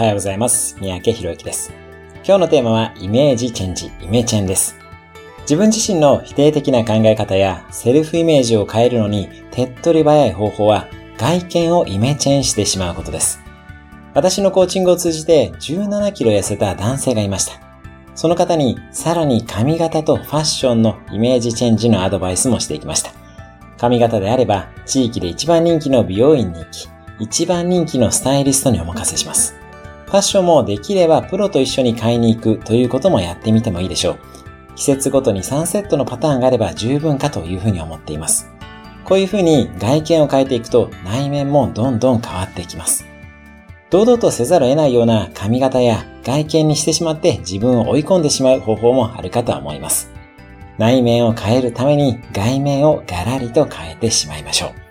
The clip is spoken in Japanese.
はようございます。三宅博之です。今日のテーマはイメージチェンジ、イメチェンです。自分自身の否定的な考え方やセルフイメージを変えるのに手っ取り早い方法は外見をイメチェンしてしまうことです。私のコーチングを通じて17キロ痩せた男性がいました。その方にさらに髪型とファッションのイメージチェンジのアドバイスもしていきました。髪型であれば地域で一番人気の美容院に行き、一番人気のスタイリストにお任せします。ファッションもできればプロと一緒に買いに行くということもやってみてもいいでしょう。季節ごとに3セットのパターンがあれば十分かというふうに思っています。こういうふうに外見を変えていくと内面もどんどん変わっていきます。堂々とせざるを得ないような髪型や外見にしてしまって自分を追い込んでしまう方法もあるかと思います。内面を変えるために外面をガラリと変えてしまいましょう。